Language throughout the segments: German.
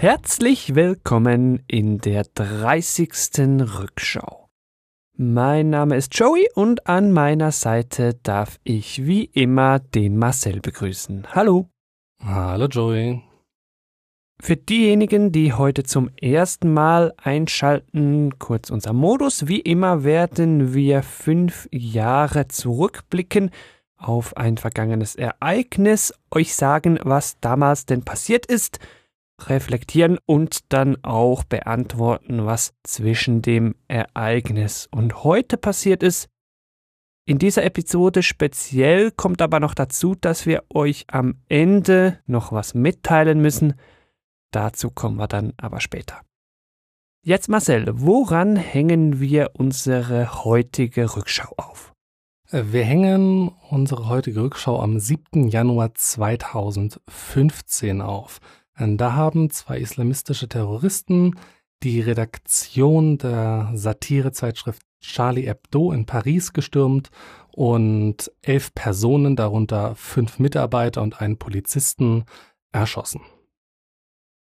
Herzlich willkommen in der 30. Rückschau. Mein Name ist Joey und an meiner Seite darf ich wie immer den Marcel begrüßen. Hallo. Hallo Joey. Für diejenigen, die heute zum ersten Mal einschalten, kurz unser Modus. Wie immer werden wir fünf Jahre zurückblicken auf ein vergangenes Ereignis, euch sagen, was damals denn passiert ist, reflektieren und dann auch beantworten, was zwischen dem Ereignis und heute passiert ist. In dieser Episode speziell kommt aber noch dazu, dass wir euch am Ende noch was mitteilen müssen, Dazu kommen wir dann aber später. Jetzt Marcel, woran hängen wir unsere heutige Rückschau auf? Wir hängen unsere heutige Rückschau am 7. Januar 2015 auf. Da haben zwei islamistische Terroristen die Redaktion der Satirezeitschrift Charlie Hebdo in Paris gestürmt und elf Personen, darunter fünf Mitarbeiter und einen Polizisten, erschossen.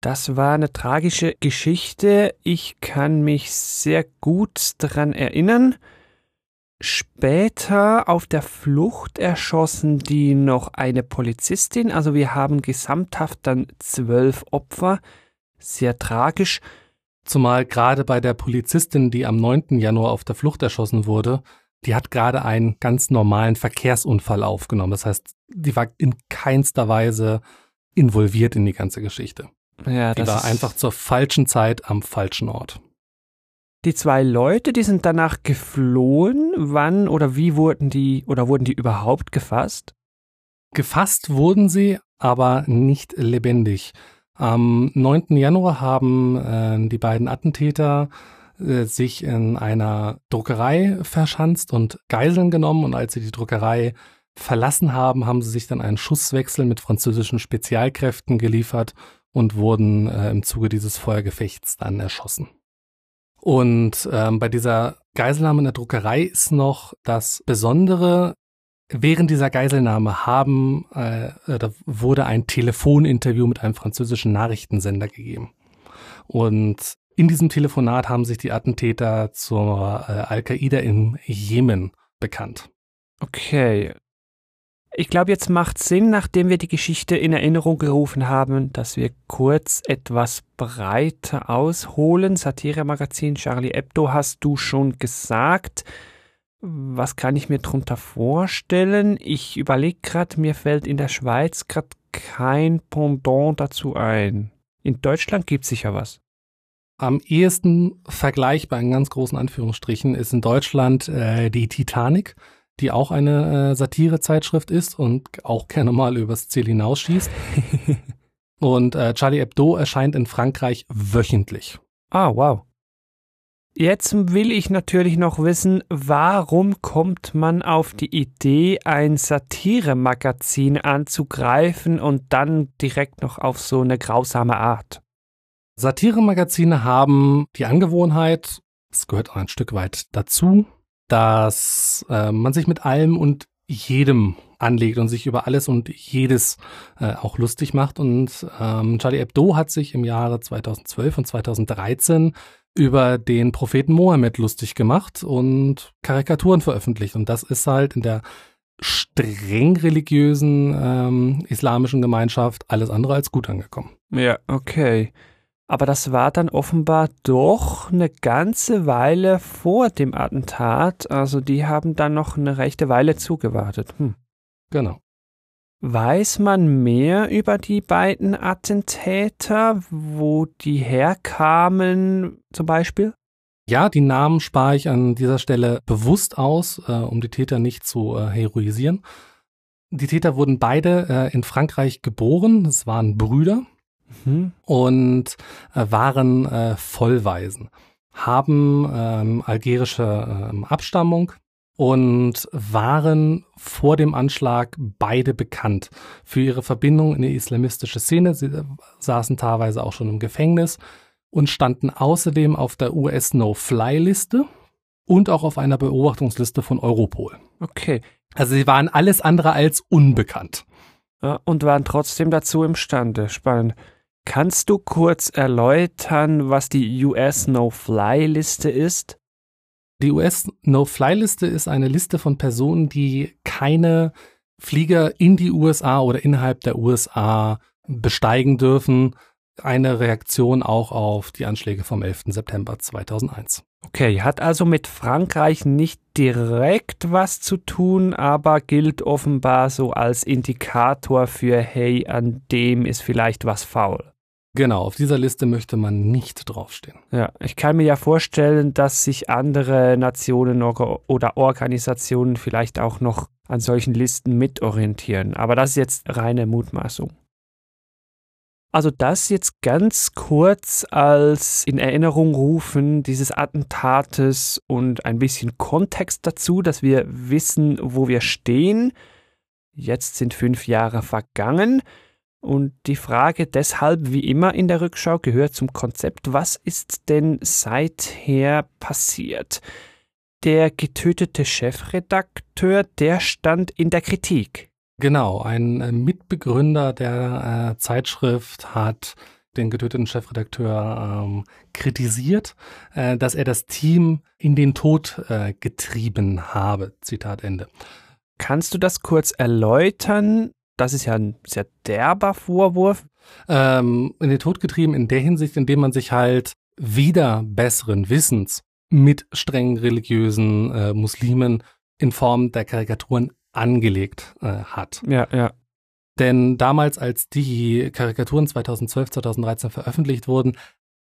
Das war eine tragische Geschichte. Ich kann mich sehr gut daran erinnern. Später auf der Flucht erschossen die noch eine Polizistin. Also wir haben gesamthaft dann zwölf Opfer. Sehr tragisch. Zumal gerade bei der Polizistin, die am 9. Januar auf der Flucht erschossen wurde, die hat gerade einen ganz normalen Verkehrsunfall aufgenommen. Das heißt, die war in keinster Weise involviert in die ganze Geschichte. Ja, die war einfach zur falschen Zeit am falschen Ort. Die zwei Leute, die sind danach geflohen. Wann oder wie wurden die oder wurden die überhaupt gefasst? Gefasst wurden sie, aber nicht lebendig. Am 9. Januar haben äh, die beiden Attentäter äh, sich in einer Druckerei verschanzt und Geiseln genommen und als sie die Druckerei verlassen haben, haben sie sich dann einen Schusswechsel mit französischen Spezialkräften geliefert und wurden äh, im Zuge dieses Feuergefechts dann erschossen. Und ähm, bei dieser Geiselnahme in der Druckerei ist noch das Besondere, während dieser Geiselnahme haben, äh, äh, da wurde ein Telefoninterview mit einem französischen Nachrichtensender gegeben. Und in diesem Telefonat haben sich die Attentäter zur äh, Al-Qaida im Jemen bekannt. Okay, ich glaube, jetzt macht Sinn, nachdem wir die Geschichte in Erinnerung gerufen haben, dass wir kurz etwas breiter ausholen. Satire-Magazin Charlie Hebdo hast du schon gesagt. Was kann ich mir darunter vorstellen? Ich überlege gerade, mir fällt in der Schweiz gerade kein Pendant dazu ein. In Deutschland gibt es sicher was. Am ehesten vergleichbar in ganz großen Anführungsstrichen ist in Deutschland äh, die Titanic die auch eine äh, Satirezeitschrift ist und auch gerne mal übers Ziel hinausschießt. und äh, Charlie Hebdo erscheint in Frankreich wöchentlich. Ah, wow. Jetzt will ich natürlich noch wissen, warum kommt man auf die Idee, ein Satiremagazin anzugreifen und dann direkt noch auf so eine grausame Art? Satiremagazine haben die Angewohnheit, es gehört auch ein Stück weit dazu, dass äh, man sich mit allem und jedem anlegt und sich über alles und jedes äh, auch lustig macht. Und ähm, Charlie Hebdo hat sich im Jahre 2012 und 2013 über den Propheten Mohammed lustig gemacht und Karikaturen veröffentlicht. Und das ist halt in der streng religiösen ähm, islamischen Gemeinschaft alles andere als gut angekommen. Ja, okay. Aber das war dann offenbar doch eine ganze Weile vor dem Attentat. Also die haben dann noch eine rechte Weile zugewartet. Hm. Genau. Weiß man mehr über die beiden Attentäter, wo die herkamen zum Beispiel? Ja, die Namen spare ich an dieser Stelle bewusst aus, äh, um die Täter nicht zu äh, heroisieren. Die Täter wurden beide äh, in Frankreich geboren. Es waren Brüder mhm. und äh, waren äh, Vollweisen, haben ähm, algerische ähm, Abstammung und waren vor dem Anschlag beide bekannt für ihre Verbindung in die islamistische Szene. Sie äh, saßen teilweise auch schon im Gefängnis und standen außerdem auf der US No-Fly-Liste und auch auf einer Beobachtungsliste von Europol. Okay. Also sie waren alles andere als unbekannt. Ja, und waren trotzdem dazu imstande. Spannend. Kannst du kurz erläutern, was die US No-Fly-Liste ist? Die US No-Fly-Liste ist eine Liste von Personen, die keine Flieger in die USA oder innerhalb der USA besteigen dürfen. Eine Reaktion auch auf die Anschläge vom 11. September 2001. Okay, hat also mit Frankreich nicht direkt was zu tun, aber gilt offenbar so als Indikator für, hey, an dem ist vielleicht was faul. Genau, auf dieser Liste möchte man nicht draufstehen. Ja, ich kann mir ja vorstellen, dass sich andere Nationen oder Organisationen vielleicht auch noch an solchen Listen mitorientieren. Aber das ist jetzt reine Mutmaßung. Also das jetzt ganz kurz als in Erinnerung rufen dieses Attentates und ein bisschen Kontext dazu, dass wir wissen, wo wir stehen. Jetzt sind fünf Jahre vergangen. Und die Frage deshalb, wie immer in der Rückschau, gehört zum Konzept, was ist denn seither passiert? Der getötete Chefredakteur, der stand in der Kritik. Genau, ein äh, Mitbegründer der äh, Zeitschrift hat den getöteten Chefredakteur ähm, kritisiert, äh, dass er das Team in den Tod äh, getrieben habe. Zitat Ende. Kannst du das kurz erläutern? Das ist ja ein sehr derber Vorwurf. Ähm, in den Tod getrieben in der Hinsicht, indem man sich halt wieder besseren Wissens mit strengen religiösen äh, Muslimen in Form der Karikaturen angelegt äh, hat. Ja, ja. Denn damals, als die Karikaturen 2012, 2013 veröffentlicht wurden,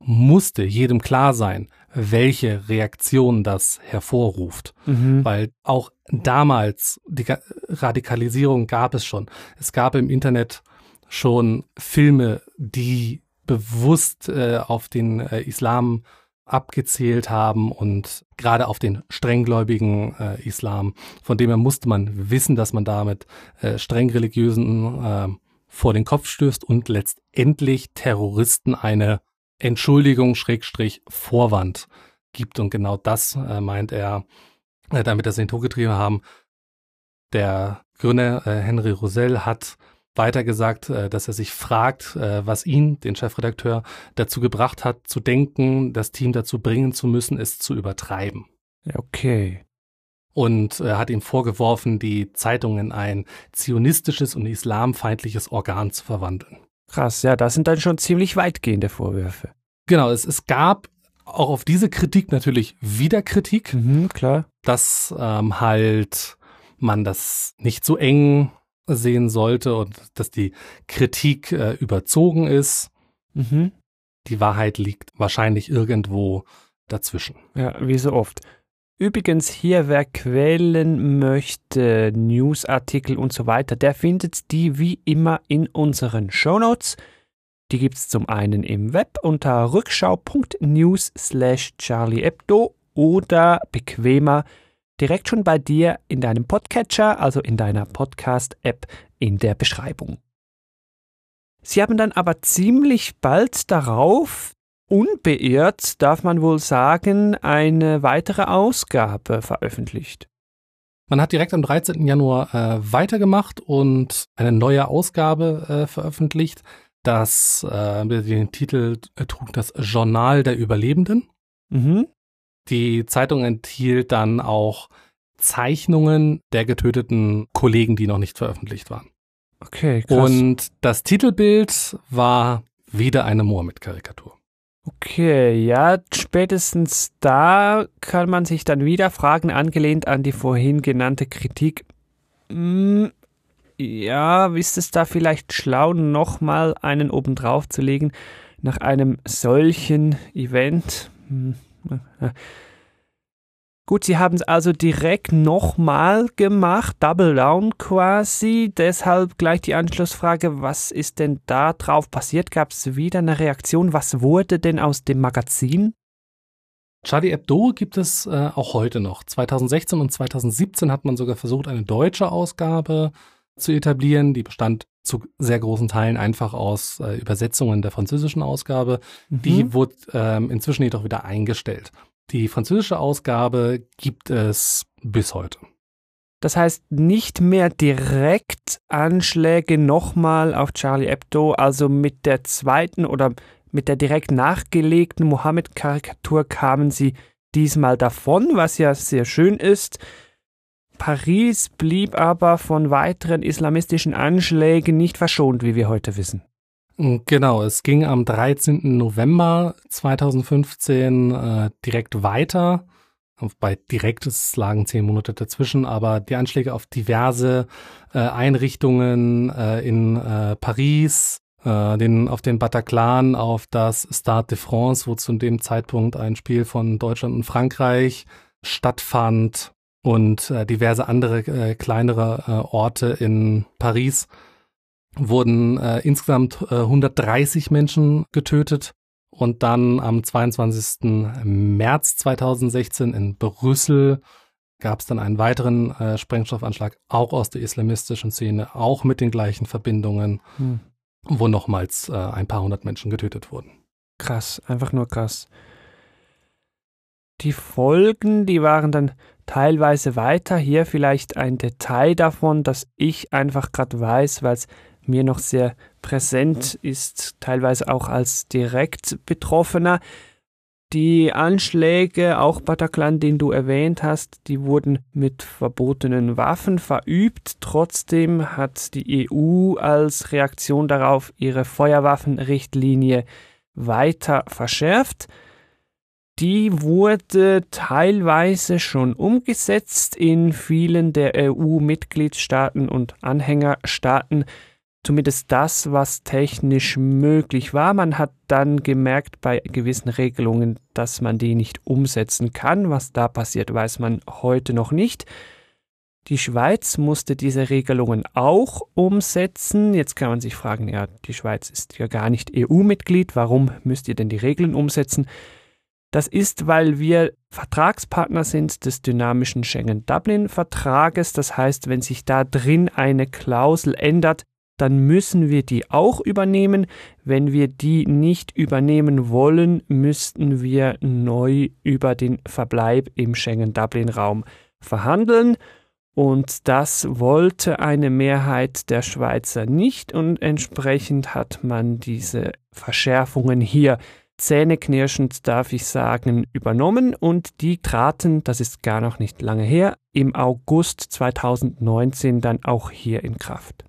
musste jedem klar sein, welche Reaktion das hervorruft. Mhm. Weil auch damals die Radikalisierung gab es schon. Es gab im Internet schon Filme, die bewusst äh, auf den äh, Islam abgezählt haben und gerade auf den strenggläubigen äh, Islam, von dem her musste man wissen, dass man damit äh, streng religiösen äh, vor den Kopf stößt und letztendlich Terroristen eine Entschuldigung, Schrägstrich, Vorwand gibt. Und genau das äh, meint er, äh, damit das in den Tod getrieben haben. Der Gründer äh, Henry Rosell hat weiter gesagt, äh, dass er sich fragt, äh, was ihn, den Chefredakteur, dazu gebracht hat, zu denken, das Team dazu bringen zu müssen, es zu übertreiben. Okay. Und er hat ihm vorgeworfen, die Zeitung in ein zionistisches und islamfeindliches Organ zu verwandeln. Krass, ja, das sind dann schon ziemlich weitgehende Vorwürfe. Genau, es, es gab auch auf diese Kritik natürlich wieder Kritik. Mhm, klar. Dass ähm, halt man das nicht so eng sehen sollte und dass die Kritik äh, überzogen ist. Mhm. Die Wahrheit liegt wahrscheinlich irgendwo dazwischen. Ja, wie so oft. Übrigens hier, wer Quellen möchte, Newsartikel und so weiter, der findet die wie immer in unseren Shownotes. Die gibt es zum einen im Web unter rückschau.news slash charliehebdo oder bequemer direkt schon bei dir in deinem Podcatcher, also in deiner Podcast-App in der Beschreibung. Sie haben dann aber ziemlich bald darauf unbeirrt, darf man wohl sagen, eine weitere Ausgabe veröffentlicht. Man hat direkt am 13. Januar äh, weitergemacht und eine neue Ausgabe äh, veröffentlicht. Das äh, den Titel äh, trug das Journal der Überlebenden. Mhm. Die Zeitung enthielt dann auch Zeichnungen der getöteten Kollegen, die noch nicht veröffentlicht waren. Okay, krass. Und das Titelbild war wieder eine Mohammed-Karikatur. Okay, ja, spätestens da kann man sich dann wieder fragen, angelehnt an die vorhin genannte Kritik. Hm, ja, ist es da vielleicht schlau, nochmal einen obendrauf zu legen nach einem solchen Event? Hm. Gut, sie haben es also direkt nochmal gemacht, Double Down quasi. Deshalb gleich die Anschlussfrage, was ist denn da drauf passiert? Gab es wieder eine Reaktion? Was wurde denn aus dem Magazin? Charlie Hebdo gibt es äh, auch heute noch. 2016 und 2017 hat man sogar versucht, eine deutsche Ausgabe zu etablieren. Die bestand zu sehr großen Teilen einfach aus äh, Übersetzungen der französischen Ausgabe. Mhm. Die wurde ähm, inzwischen jedoch wieder eingestellt. Die französische Ausgabe gibt es bis heute. Das heißt nicht mehr direkt Anschläge nochmal auf Charlie Hebdo, also mit der zweiten oder mit der direkt nachgelegten Mohammed-Karikatur kamen sie diesmal davon, was ja sehr schön ist. Paris blieb aber von weiteren islamistischen Anschlägen nicht verschont, wie wir heute wissen. Genau, es ging am 13. November 2015 äh, direkt weiter. Bei direkt es lagen zehn Monate dazwischen, aber die Anschläge auf diverse äh, Einrichtungen äh, in äh, Paris, äh, den, auf den Bataclan, auf das Stade de France, wo zu dem Zeitpunkt ein Spiel von Deutschland und Frankreich stattfand und äh, diverse andere äh, kleinere äh, Orte in Paris wurden äh, insgesamt äh, 130 Menschen getötet. Und dann am 22. März 2016 in Brüssel gab es dann einen weiteren äh, Sprengstoffanschlag, auch aus der islamistischen Szene, auch mit den gleichen Verbindungen, hm. wo nochmals äh, ein paar hundert Menschen getötet wurden. Krass, einfach nur krass. Die Folgen, die waren dann teilweise weiter. Hier vielleicht ein Detail davon, das ich einfach gerade weiß, weil es mir noch sehr präsent mhm. ist, teilweise auch als direkt Betroffener. Die Anschläge, auch Bataclan, den du erwähnt hast, die wurden mit verbotenen Waffen verübt. Trotzdem hat die EU als Reaktion darauf ihre Feuerwaffenrichtlinie weiter verschärft. Die wurde teilweise schon umgesetzt in vielen der EU-Mitgliedstaaten und Anhängerstaaten zumindest das, was technisch möglich war. Man hat dann gemerkt bei gewissen Regelungen, dass man die nicht umsetzen kann. Was da passiert, weiß man heute noch nicht. Die Schweiz musste diese Regelungen auch umsetzen. Jetzt kann man sich fragen, ja, die Schweiz ist ja gar nicht EU-Mitglied, warum müsst ihr denn die Regeln umsetzen? Das ist, weil wir Vertragspartner sind des dynamischen Schengen-Dublin-Vertrages. Das heißt, wenn sich da drin eine Klausel ändert, dann müssen wir die auch übernehmen. Wenn wir die nicht übernehmen wollen, müssten wir neu über den Verbleib im Schengen-Dublin-Raum verhandeln. Und das wollte eine Mehrheit der Schweizer nicht und entsprechend hat man diese Verschärfungen hier zähneknirschend, darf ich sagen, übernommen und die traten, das ist gar noch nicht lange her, im August 2019 dann auch hier in Kraft.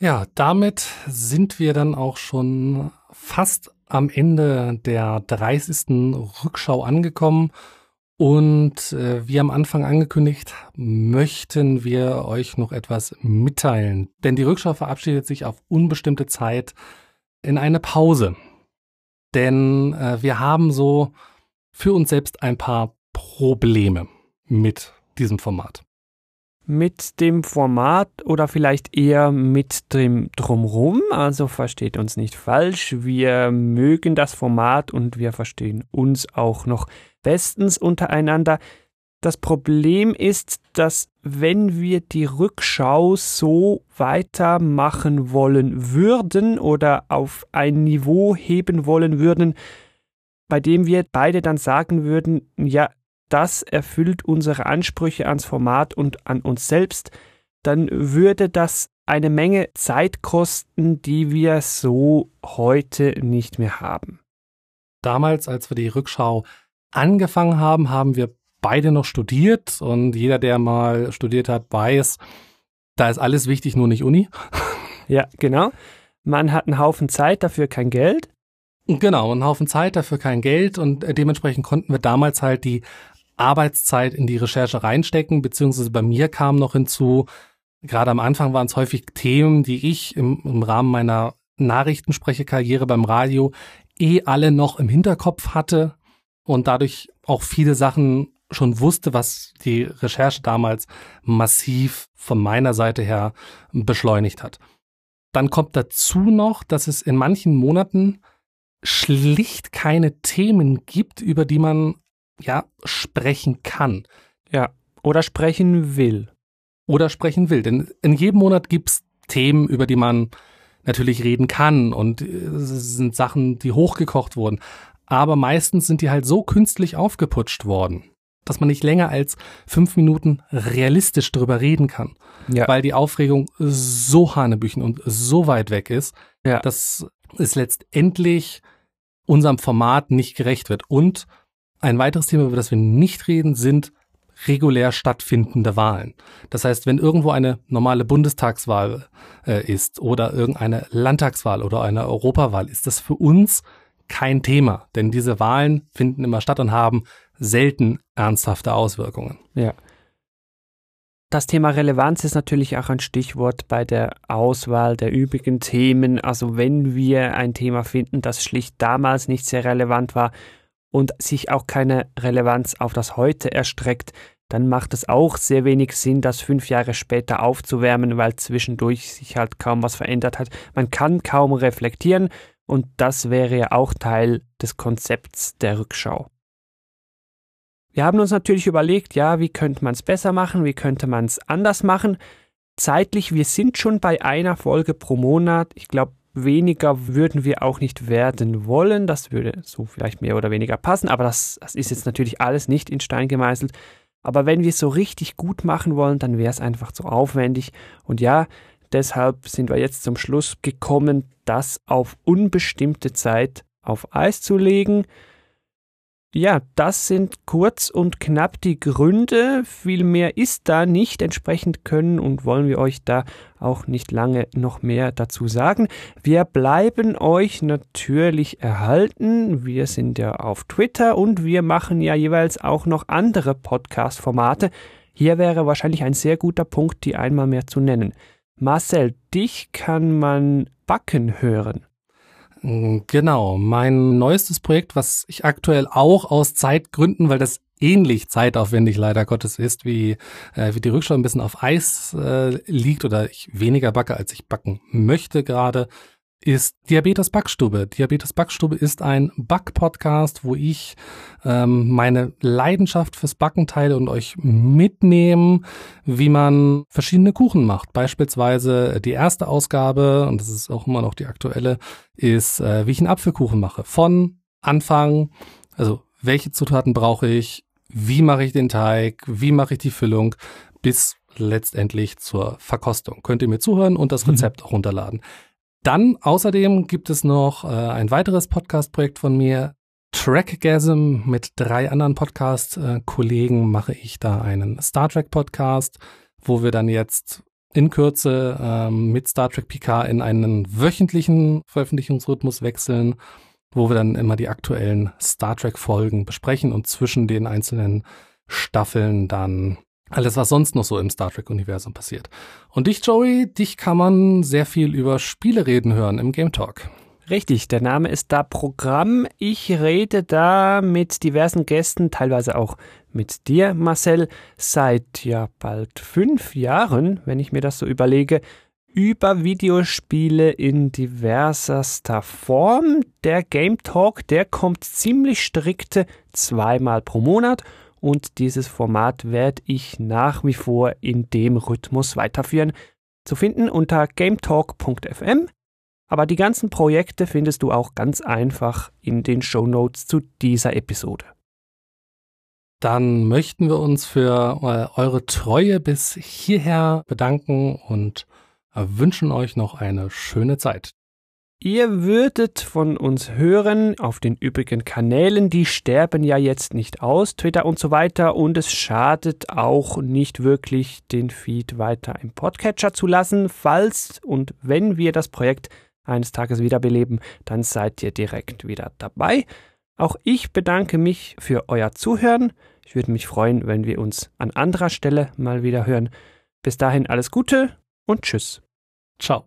Ja, damit sind wir dann auch schon fast am Ende der 30. Rückschau angekommen. Und äh, wie am Anfang angekündigt, möchten wir euch noch etwas mitteilen. Denn die Rückschau verabschiedet sich auf unbestimmte Zeit in eine Pause. Denn äh, wir haben so für uns selbst ein paar Probleme mit diesem Format mit dem Format oder vielleicht eher mit dem Drumrum. Also versteht uns nicht falsch. Wir mögen das Format und wir verstehen uns auch noch bestens untereinander. Das Problem ist, dass wenn wir die Rückschau so weitermachen wollen würden oder auf ein Niveau heben wollen würden, bei dem wir beide dann sagen würden, ja, das erfüllt unsere Ansprüche ans Format und an uns selbst, dann würde das eine Menge Zeit kosten, die wir so heute nicht mehr haben. Damals, als wir die Rückschau angefangen haben, haben wir beide noch studiert und jeder, der mal studiert hat, weiß, da ist alles wichtig, nur nicht Uni. Ja, genau. Man hat einen Haufen Zeit, dafür kein Geld. Genau, einen Haufen Zeit, dafür kein Geld und dementsprechend konnten wir damals halt die Arbeitszeit in die Recherche reinstecken, beziehungsweise bei mir kam noch hinzu, gerade am Anfang waren es häufig Themen, die ich im, im Rahmen meiner Nachrichtensprecherkarriere beim Radio eh alle noch im Hinterkopf hatte und dadurch auch viele Sachen schon wusste, was die Recherche damals massiv von meiner Seite her beschleunigt hat. Dann kommt dazu noch, dass es in manchen Monaten schlicht keine Themen gibt, über die man ja, sprechen kann. Ja, oder sprechen will. Oder sprechen will. Denn in jedem Monat gibt's Themen, über die man natürlich reden kann und äh, es sind Sachen, die hochgekocht wurden. Aber meistens sind die halt so künstlich aufgeputscht worden, dass man nicht länger als fünf Minuten realistisch drüber reden kann. Ja. Weil die Aufregung so hanebüchen und so weit weg ist, ja. dass es letztendlich unserem Format nicht gerecht wird. Und ein weiteres Thema, über das wir nicht reden, sind regulär stattfindende Wahlen. Das heißt, wenn irgendwo eine normale Bundestagswahl äh, ist oder irgendeine Landtagswahl oder eine Europawahl, ist das für uns kein Thema, denn diese Wahlen finden immer statt und haben selten ernsthafte Auswirkungen. Ja. Das Thema Relevanz ist natürlich auch ein Stichwort bei der Auswahl der übrigen Themen. Also wenn wir ein Thema finden, das schlicht damals nicht sehr relevant war und sich auch keine Relevanz auf das Heute erstreckt, dann macht es auch sehr wenig Sinn, das fünf Jahre später aufzuwärmen, weil zwischendurch sich halt kaum was verändert hat. Man kann kaum reflektieren und das wäre ja auch Teil des Konzepts der Rückschau. Wir haben uns natürlich überlegt, ja, wie könnte man es besser machen, wie könnte man es anders machen. Zeitlich, wir sind schon bei einer Folge pro Monat. Ich glaube, weniger würden wir auch nicht werden wollen. Das würde so vielleicht mehr oder weniger passen, aber das, das ist jetzt natürlich alles nicht in Stein gemeißelt. Aber wenn wir es so richtig gut machen wollen, dann wäre es einfach zu aufwendig. Und ja, deshalb sind wir jetzt zum Schluss gekommen, das auf unbestimmte Zeit auf Eis zu legen. Ja, das sind kurz und knapp die Gründe. Viel mehr ist da nicht. Entsprechend können und wollen wir euch da auch nicht lange noch mehr dazu sagen. Wir bleiben euch natürlich erhalten. Wir sind ja auf Twitter und wir machen ja jeweils auch noch andere Podcast-Formate. Hier wäre wahrscheinlich ein sehr guter Punkt, die einmal mehr zu nennen. Marcel, dich kann man backen hören. Mm, genau, mein neuestes Projekt, was ich aktuell auch aus Zeitgründen, weil das ähnlich zeitaufwendig leider Gottes ist, wie, äh, wie die Rückschau ein bisschen auf Eis äh, liegt oder ich weniger backe, als ich backen möchte gerade, ist Diabetes Backstube. Diabetes Backstube ist ein Back-Podcast, wo ich ähm, meine Leidenschaft fürs Backen teile und euch mitnehmen, wie man verschiedene Kuchen macht. Beispielsweise die erste Ausgabe, und das ist auch immer noch die aktuelle, ist, äh, wie ich einen Apfelkuchen mache. Von Anfang, also welche Zutaten brauche ich, wie mache ich den Teig, wie mache ich die Füllung, bis letztendlich zur Verkostung. Könnt ihr mir zuhören und das mhm. Rezept mhm. auch runterladen. Dann außerdem gibt es noch äh, ein weiteres Podcast-Projekt von mir. Trackgasm mit drei anderen Podcast-Kollegen mache ich da einen Star Trek Podcast, wo wir dann jetzt in Kürze ähm, mit Star Trek PK in einen wöchentlichen Veröffentlichungsrhythmus wechseln, wo wir dann immer die aktuellen Star Trek Folgen besprechen und zwischen den einzelnen Staffeln dann alles, was sonst noch so im Star Trek-Universum passiert. Und dich, Joey, dich kann man sehr viel über Spiele reden hören im Game Talk. Richtig, der Name ist da Programm. Ich rede da mit diversen Gästen, teilweise auch mit dir, Marcel, seit ja bald fünf Jahren, wenn ich mir das so überlege, über Videospiele in diversester Form. Der Game Talk, der kommt ziemlich strikte zweimal pro Monat und dieses Format werde ich nach wie vor in dem Rhythmus weiterführen. Zu finden unter gametalk.fm. Aber die ganzen Projekte findest du auch ganz einfach in den Show Notes zu dieser Episode. Dann möchten wir uns für äh, eure Treue bis hierher bedanken und äh, wünschen euch noch eine schöne Zeit. Ihr würdet von uns hören auf den übrigen Kanälen, die sterben ja jetzt nicht aus, Twitter und so weiter, und es schadet auch nicht wirklich, den Feed weiter im Podcatcher zu lassen. Falls und wenn wir das Projekt eines Tages wiederbeleben, dann seid ihr direkt wieder dabei. Auch ich bedanke mich für euer Zuhören. Ich würde mich freuen, wenn wir uns an anderer Stelle mal wieder hören. Bis dahin alles Gute und Tschüss. Ciao.